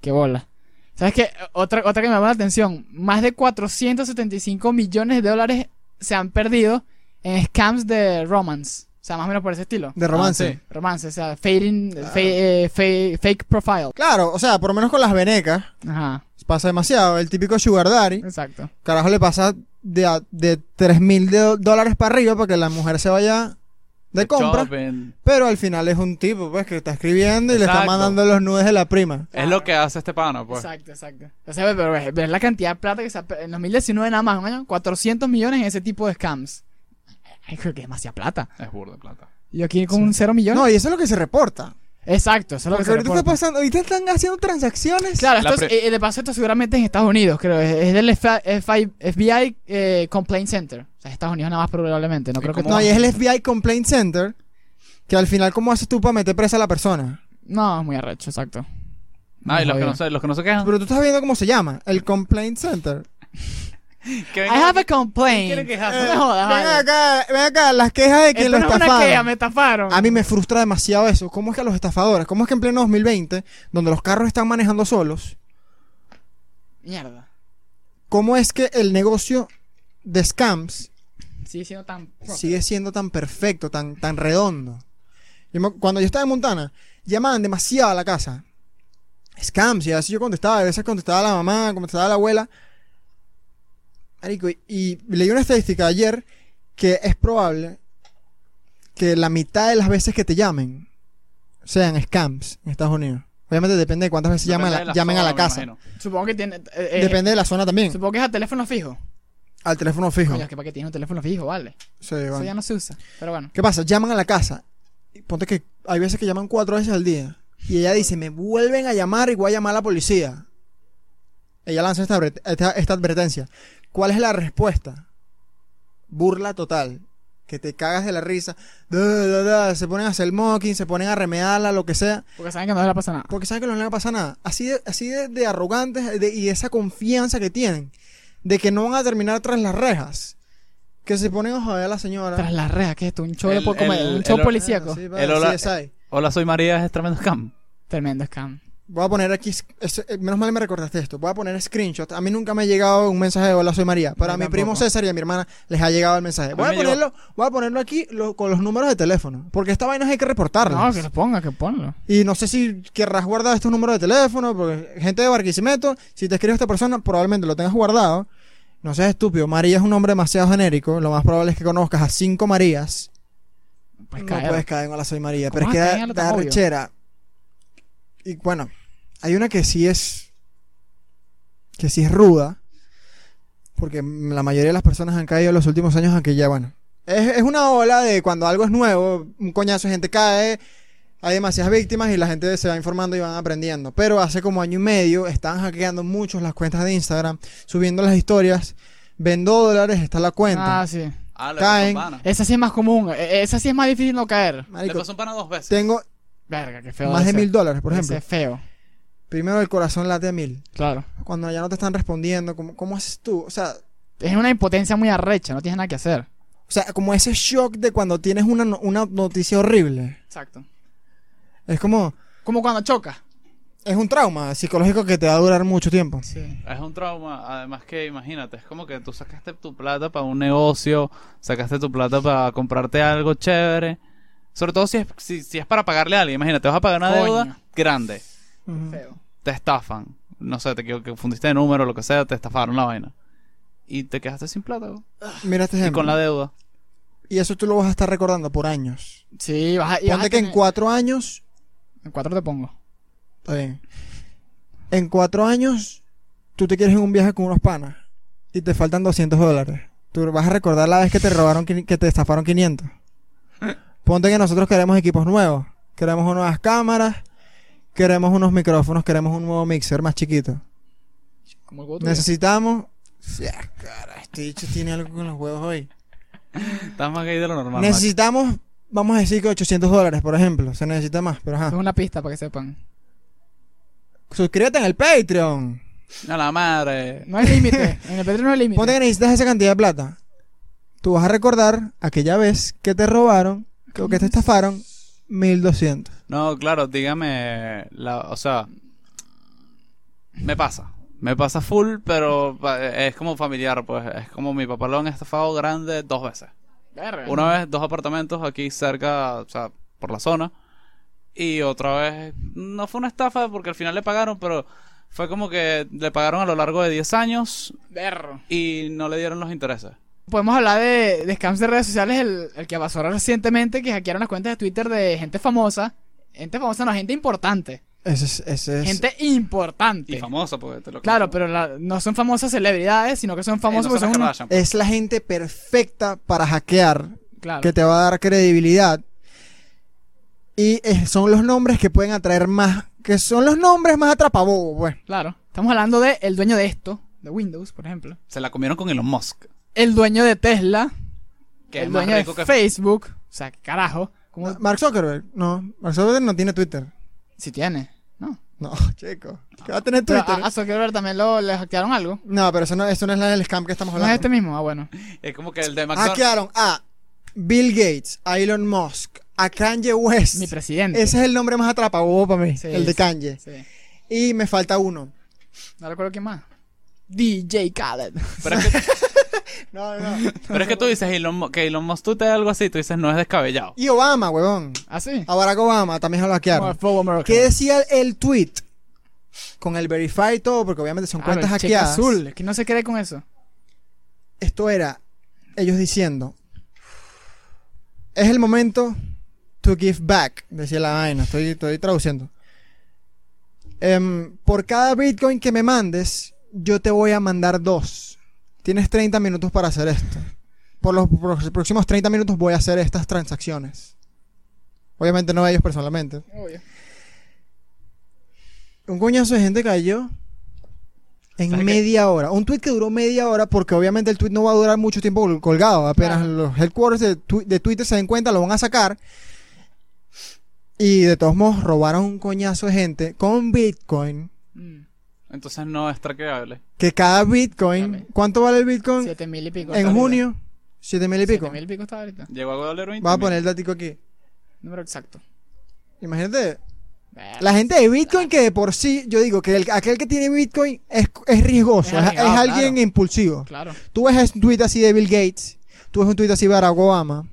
Qué bola. ¿Sabes qué? Otra, otra que me llama la atención. Más de 475 millones de dólares se han perdido en scams de romance. O sea, más o menos por ese estilo. De romance. Ah, sí. Romance, o sea, fading, fa- eh, fa- fake profile. Claro, o sea, por lo menos con las venecas Ajá, pasa demasiado. El típico sugar daddy, exacto. carajo le pasa de, de 3 mil de- dólares para arriba para que la mujer se vaya de compra. Shopping. Pero al final es un tipo, pues, que está escribiendo y le está mandando los nudes de la prima. Es lo que hace este pana, pues. Exacto, exacto. O sea, pero ves, ves la cantidad de plata que se ha en 2019 nada más, un año, 400 millones en ese tipo de scams. Ay, creo que es demasiada plata. Es burda de plata. Y yo aquí con un cero millones. No, y eso es lo que se reporta. Exacto, eso es lo que se ahorita está pasando, ahorita están haciendo transacciones. Claro, La esto es- pre- eh, de paso esto seguramente en Estados Unidos, creo. Es, es del FBI, FBI eh, Complaint Center. O sea, Estados Unidos nada más probablemente. No ¿Y creo que... No, y es el FBI Complaint Center. Que al final, ¿cómo haces tú para meter presa a la persona? No, es muy arrecho, exacto. Ah, y los que, no se, los que no se quejan. Pero tú estás viendo cómo se llama. El Complaint Center. Que I have a complaint. Jodas, ven acá, ven acá, las quejas de quien Esto lo no es una estafaron. queja, me estafaron. A mí me frustra demasiado eso. ¿Cómo es que a los estafadores, cómo es que en pleno 2020, donde los carros están manejando solos, Mierda. cómo es que el negocio de scams Sigue siendo tan... sigue siendo tan perfecto, tan, tan redondo? Yo me- cuando yo estaba en Montana, llamaban demasiado a la casa. Scams, y a veces yo contestaba, a veces contestaba la mamá, contestaba la abuela. Y, leí una estadística ayer que es probable que la mitad de las veces que te llamen sean scams en Estados Unidos. Obviamente depende de cuántas veces llaman la- llamen a la casa. Supongo que tiene... eh, eh, Depende de la zona también. Supongo que es a teléfono fijo. Al teléfono fijo. Coño, es que para que tiene un teléfono fijo, vale. Sí, Eso bueno. ya no se usa. Pero bueno. ¿Qué pasa? Llaman a la casa. Ponte que hay veces que llaman cuatro veces al día. Y ella dice, me vuelven a llamar y voy a llamar a la policía. Ella lanza esta, esta advertencia. ¿Cuál es la respuesta? burla total. Que te cagas de la risa. Da, da, da, se ponen a hacer el mocking, se ponen a remedarla, lo que sea. Porque saben que no les pasa nada. Porque saben que no le va a pasar nada. Así de, así de, de arrogantes de- y esa confianza que tienen. De que no van a terminar tras las rejas. Que se ponen a joder a la señora. Tras las rejas, ¿qué es esto? Un show El- de poco el- un show el- policíaco. Sí, El hola- CSI. Hola, soy María, es tremendo scam. Tremendo scam. Voy a poner aquí, es- eh, menos mal me recordaste esto, voy a poner screenshot. A mí nunca me ha llegado un mensaje de hola soy María, pero A a mi primo. César y a mi hermana les ha llegado el mensaje. A Voy a llegó- ponerlo, voy a ponerlo aquí lo- con los números de teléfono, porque esta vaina hay que reportarla. No, que lo ponga, que ponlo. Y no sé si querrás guardar estos números de teléfono, porque gente de Barquisimeto, si te escribe esta persona, probablemente lo tengas guardado. No seas estúpido, María es un nombre demasiado genérico, lo más probable es que conozcas a cinco Marías. Pues no caer. puedes caer en hola soy María, ¿Cómo pero es que da, da rechera. Y bueno, hay una que sí es que sí es ruda, porque la mayoría de las personas han caído en los últimos años, aunque ya bueno, es, es una ola de cuando algo es nuevo, un coñazo de gente cae, hay demasiadas víctimas y la gente se va informando y van aprendiendo. Pero hace como año y medio estaban hackeando muchos las cuentas de Instagram, subiendo las historias, ven dos dólares, está la cuenta. Ah, sí. Ah, le Caen. pasó un pana. Esa sí es más común. e- Esa sí es más difícil no caer. Le Marico, pasó un pana dos veces. tengo Verga, qué feo. más de mil dólares, por ejemplo. ser feo. Primero el corazón late a mil. Claro. Cuando ya no te están respondiendo, ¿cómo, cómo haces tú? O sea, Es una impotencia muy arrecha, no tienes nada que hacer. o sea, como ese shock de cuando tienes una, una noticia horrible. Exacto. Es como, Como cuando choca. es un trauma psicológico que te va a durar mucho tiempo. Sí. Es un trauma, además que imagínate, es como que tú sacaste tu plata para un negocio, sacaste tu plata para comprarte algo chévere. Sobre todo si es, si, si es para pagarle a alguien, imagínate, vas a pagar una Coño. deuda grande. Feo. te estafan, no sé, te que fundiste de número, lo que sea, te estafaron la vaina. Y te quedaste sin plata. Mira este Y ejemplo. con la deuda. Y eso tú lo vas a estar recordando por años. Sí, vas a, y vas a Ponte que en cuatro años, En cuatro te pongo. está bien. En cuatro años, tú te quieres en un viaje con unos panas y te faltan 200 dólares. Tú vas a recordar la vez que te robaron, que te estafaron 500. Ponte que nosotros queremos equipos nuevos. Queremos nuevas cámaras, queremos unos micrófonos, queremos un nuevo mixer más chiquito. Como el goto. Necesitamos... Cara, este dicho tiene algo con los huevos hoy. Estás más gay de lo normal. Necesitamos, vamos a decir que 800 dólares, por ejemplo. Se necesita más, pero Es ajá. una pista para que sepan. Suscríbete en el Patreon. A la madre. No hay límite. en el Patreon no hay límite. Ponte que necesitas esa cantidad de plata. Tú vas a recordar aquella vez que te robaron, que, que te estafaron, 1200. No, claro, dígame, la, o sea, me pasa, me pasa full, pero es como familiar, pues, es como mi papá lo han estafado grande dos veces. Verga. Una vez dos apartamentos aquí cerca, o sea, por la zona, y otra vez no fue una estafa porque al final le pagaron, pero fue como que le pagaron a lo largo de 10 años y no le dieron los intereses. Podemos hablar de, de scams de redes sociales, el, el que pasó recientemente, que hackearon las cuentas de Twitter de gente famosa. Gente famosa, no, gente importante. Ese es, ese es- Gente importante. Y famosa, porque te lo Claro, pero la- no son famosas celebridades, sino que son famosos Eh, no porque son pues. es la gente perfecta para hackear, Claro. que te va a dar credibilidad. Y eh, son los nombres que pueden atraer más, que son los nombres más atrapabobos, pues. Claro. Estamos hablando de el dueño de esto, de Windows, por ejemplo. Se la comieron con Elon Musk. El dueño de Tesla. Que el es más dueño de rico que Facebook. O sea, ¿qué carajo. ¿Cómo? Mark Zuckerberg, no, Mark Zuckerberg no tiene Twitter. Si tiene. No. No, chico. ¿Qué va a tener Pero Twitter? a, a Zuckerberg también lo, le hackearon algo. No, pero eso no, eso no es la del scam que estamos ¿No es hablando. este mismo? Ah, bueno. Es como que el de McDonald's. Hackearon a Bill Gates, a Elon Musk, a Kanye West. Mi presidente. Ese es el nombre más atrapabobo para mí, Sí, el de sí. Kanye. Sí. Y me falta uno. No recuerdo quién más. DJ Khaled. Pero es que, No, no. pero es que tú dices Elon, que Elon Musk tuitea algo así, tú dices no es descabellado. Y Obama, huevón. ¿Ah, sí? A Barack Obama también lo hackearon. ¿Qué decía el tweet? Con el verify y todo, porque obviamente son Claro, cuentas hackeadas. azul. Es que no se cree con eso. Esto era ellos diciendo: Es el momento to give back. Decía la vaina, estoy, estoy traduciendo. Em, por cada Bitcoin que me mandes, yo te voy a mandar dos. Tienes 30 minutos para hacer esto. Por los, por los próximos 30 minutos voy a hacer estas transacciones. Obviamente no ellos personalmente. Obvio. Un coñazo de gente cayó. En media hora. Un tweet que duró media hora porque obviamente el tweet no va a durar mucho tiempo col- colgado. Apenas los headquarters de, de Twitter se den cuenta, lo van a sacar. Y de todos modos robaron un coñazo de gente con Bitcoin. Mm, Entonces no es traqueable. Que cada Bitcoin... ¿Cuánto vale el Bitcoin? Siete mil y pico. En junio. Siete mil y pico. Siete mil y pico está ahorita. Llegó a valer 20 Vamos a poner el datico aquí. Número exacto. Imagínate, la gente de Bitcoin que de por sí, yo digo que el- aquel que tiene Bitcoin es, es riesgoso, Es es, es arriesgado, alguien claro. impulsivo. Claro. Tú ves un tweet así de Bill Gates, tú ves un tweet así de Barack Obama,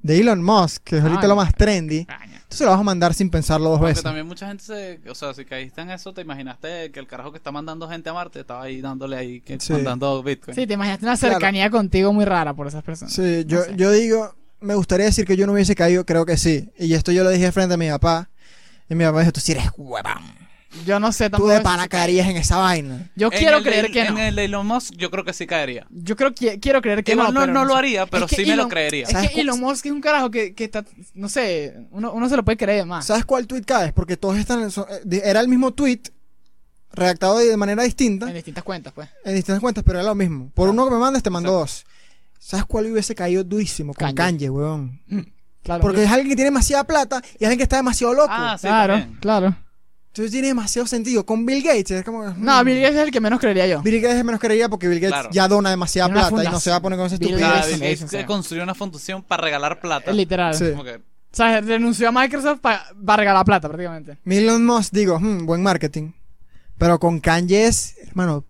de Elon Musk, que es ahorita Ay. lo más trendy, Caña. Tú se lo vas a mandar sin pensarlo dos Porque veces. también mucha gente se... O sea, si caíste en eso, te imaginaste que el carajo que está mandando gente a Marte estaba ahí dándole ahí, que, Sí. mandando Bitcoin. Sí, te imaginaste una Claro. cercanía contigo muy rara por esas personas. Sí, yo, sé. yo digo, me gustaría decir que yo no hubiese caído, creo que sí. Y esto yo lo dije frente a mi papá. Y mi papá dijo, tú sí eres huevón. Yo no sé Tú tampoco. de si- pana caerías en esa vaina. Yo En quiero el de- creer que En no. el de Elon Musk yo creo que sí caería. Yo creo que quiero creer que Igual no. no, pero no lo haría, pero Es que sí me lo creería. Es ¿Sabes que Elon Musk es un carajo que, que está, no sé, uno, uno se lo puede creer más. ¿Sabes cuál tweet caes? Porque todos están. son- eh, Era el mismo tweet, redactado de manera distinta, En distintas cuentas, pues. en distintas cuentas, pero era lo mismo. Por Ah. uno que me mandas, te mando dos. ¿Sabes cuál hubiese caído durísimo? Con Kanye. Kanye, weón. Claro. Porque es alguien que tiene demasiada plata y alguien que está demasiado loco. Ah, sí, claro, también. claro. Entonces tiene demasiado sentido. Con Bill Gates es como. No, mm. Bill Gates es el que menos creería yo. Bill Gates es menos creería porque Bill Gates Claro. ya dona demasiada Tiene una plata y no fundación. se va a poner con esa Bill estupidez. Gates Bill Gates sea. construyó una fundación para regalar plata. Literal. Sí. Como que- O sea, renunció a Microsoft para regalar plata prácticamente. Elon Musk, digo, hmm, buen marketing. Pero con Kanye es, hermano,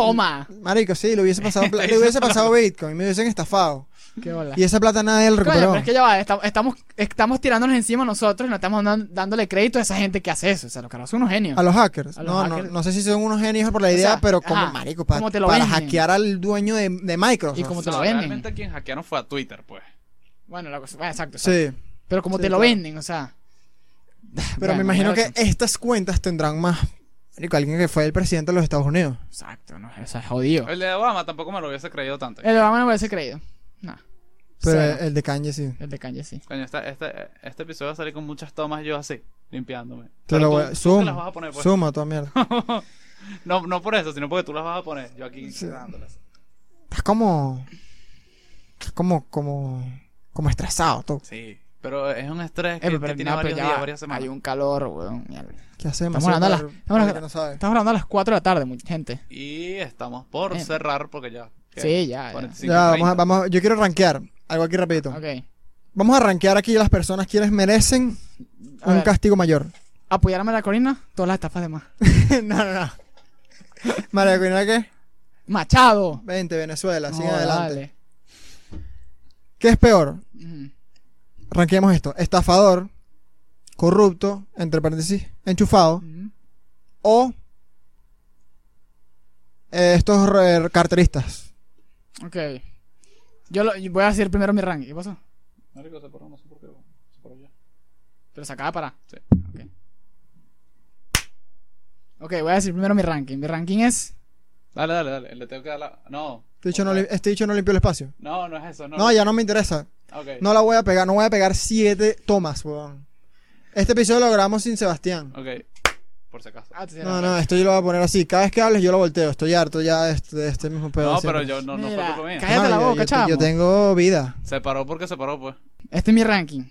Toma. marico, sí, le hubiese pasado, pla- le hubiese pasado Bitcoin, me hubiesen estafado. Qué bola. Y esa plata nadie la Coño, recuperó. pero es que ya va, esta- estamos, estamos tirándonos encima nosotros y no estamos dan- dándole crédito a esa gente que hace eso. O sea, los carajos son unos genios. A los hackers. A los no, hackers. No, no sé si son unos genios por la idea, sea, pero como ajá, marico, pa- como te lo para venden. hackear al dueño de, de Microsoft. Y como te No, lo venden. realmente quien hackearon fue a Twitter, pues. Bueno, la cosa- bueno, exacto, exacto. Sí, Pero como Sí, te lo claro. venden, o sea. pero Bueno, me imagino que estas cuentas tendrán más. Marico, alguien que fue el presidente de los Estados Unidos. Exacto, no, eso es jodido. El de Obama tampoco me lo hubiese creído tanto. El de Obama no me hubiese creído. No. Pero Cero. el de Kanye sí. El de Kanye sí. Coño, esta- este, este episodio va a salir con muchas tomas yo así, limpiándome. Te Pero lo tú- voy tú a. las vas a poner, pues. Suma toda mierda. No, no por eso, sino porque tú las vas a poner. Yo aquí Sí. dándolas. Estás como. estás como. como. como estresado, tú. Sí, pero es un estrés Eh, que, pero, que pero tiene no, varios ya días, va, varias semanas. Hay un calor, weón. mierda. ¿Qué hacemos? Estamos hablando a las- estamos hablando- que no sabe. Estamos hablando a las 4 de la tarde, mucha gente. Y estamos por Eh. cerrar porque ya. ¿qué? Sí, ya, ya. 45, Ya, vamos a, 30. vamos a- yo quiero rankear. Algo aquí rapidito. Ok. Vamos a rankear aquí a las personas quienes merecen A un ver. castigo mayor. Apoyarme a la Corina, todas las estafas de más. no, no, no. María Corina, ¿qué? Machado. Vente, Venezuela, sigue No, adelante. dale. ¿Qué es peor? Ujú. Ranqueemos esto. Estafador, corrupto, entre paréntesis, enchufado, o eh, estos eh, carteristas. Ok. Yo, lo- yo voy a decir primero mi ranking. ¿Qué pasó? Marico, se paró, no sé por qué. Se paró ya. Pero se acaba de parar. Sí. Ok. Ok, voy a decir primero mi ranking. Mi ranking es. Dale, dale, dale. Le tengo que dar la. No. Este dicho no, este dicho no limpió el espacio. No, no es eso. No, No, ya no me interesa. Ok. No la voy a pegar. No voy a pegar siete tomas, weón. Este episodio lo grabamos sin Sebastián. Ok. Por si acaso. Ah, No, no, esto yo lo voy a poner así. Cada vez que hables yo lo volteo. Estoy harto ya de este, de este mismo pedo. No, siempre. pero yo no, no fue Mira, culpa mía. cállate la yo- boca, yo, chamo. yo tengo vida. Se paró porque se paró, pues. Este es mi ranking.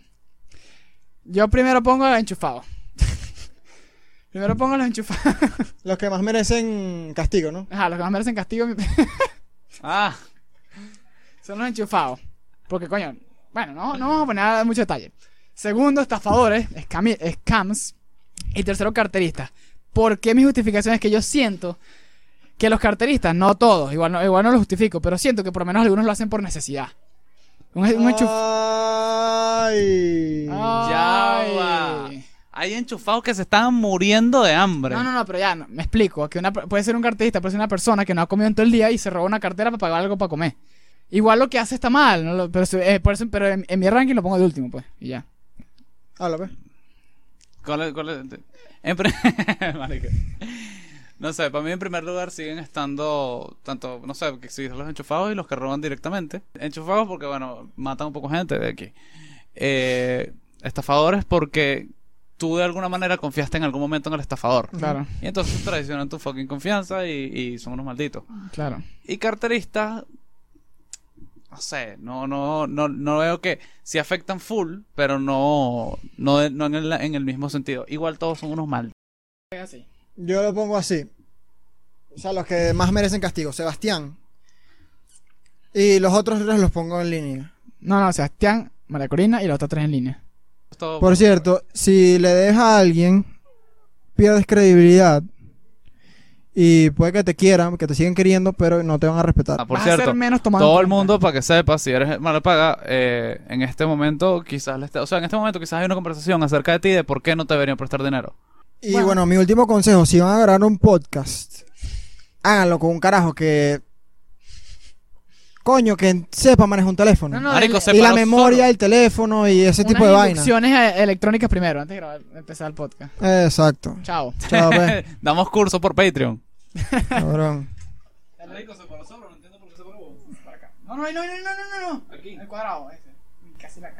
Yo primero pongo a los enchufados. primero pongo a los enchufados. Los que más merecen castigo, ¿no? Ajá, los que más merecen castigo mi- Ah. son los enchufados. Porque, coño, bueno, no, no vamos a poner mucho detalle. Segundo, estafadores, scami- scams. Y tercero, carteristas. ¿Por qué mi justificación es que yo siento que los carteristas, no todos, igual no, igual no lo justifico, pero siento que por lo menos algunos lo hacen por necesidad. Un, un enchuf- Ay. Ya Ay. va. Hay enchufados que se estaban muriendo de hambre. No, no, no, pero ya, no, me explico. Que una, puede ser un carterista, puede ser una persona que no ha comido en todo el día y se roba una cartera para pagar algo para comer. Igual lo que hace está mal, ¿no? Pero, eh, por eso, pero en, en mi ranking lo pongo de último, pues. Y ya. Habla, pues. ¿Cuál es- cuál es? En Marica. No sé, para mí en primer lugar siguen estando tanto, no sé, que existen los enchufados y los que roban directamente. Enchufados porque, bueno, matan un poco gente de aquí. Eh, estafadores porque tú de alguna manera confiaste en algún momento en el estafador. Claro, Y entonces traicionan tu fucking confianza y, y son unos malditos. claro. Y carteristas, no sé, no, no, no, no veo que sí afectan full, pero no, no, no en, el, en el mismo sentido. Igual todos son unos malditos. Yo lo pongo así. O sea, los que más merecen castigo. Sebastián. Y los otros tres los pongo en línea. No, no, Sebastián, María Corina y los otros tres en línea. Por cierto, si le dejas a alguien, pierdes credibilidad. Y puede que te quieran, que te siguen queriendo, pero no te van a respetar. Ah, por Vas a cierto, ser menos tomado en todo el mundo, para que sepa, si eres mala paga, eh, en este momento quizás le esté- o sea, en este momento quizás hay una conversación acerca de ti de por qué no te deberían prestar dinero. Y Bueno. bueno, mi último consejo, si van a grabar un podcast, háganlo con un carajo que... Coño, que sepa manejar un teléfono. No, no, Marico, el- y la memoria solo. del teléfono y ese tipo de vaina. instrucciones eh, electrónicas primero, antes de grabar, empezar el podcast. Exacto. Chao. Chao, pues, Damos curso por Patreon. Cabrón. No, no, no, no, no, no, no. Aquí. El cuadrado, ese. Casi la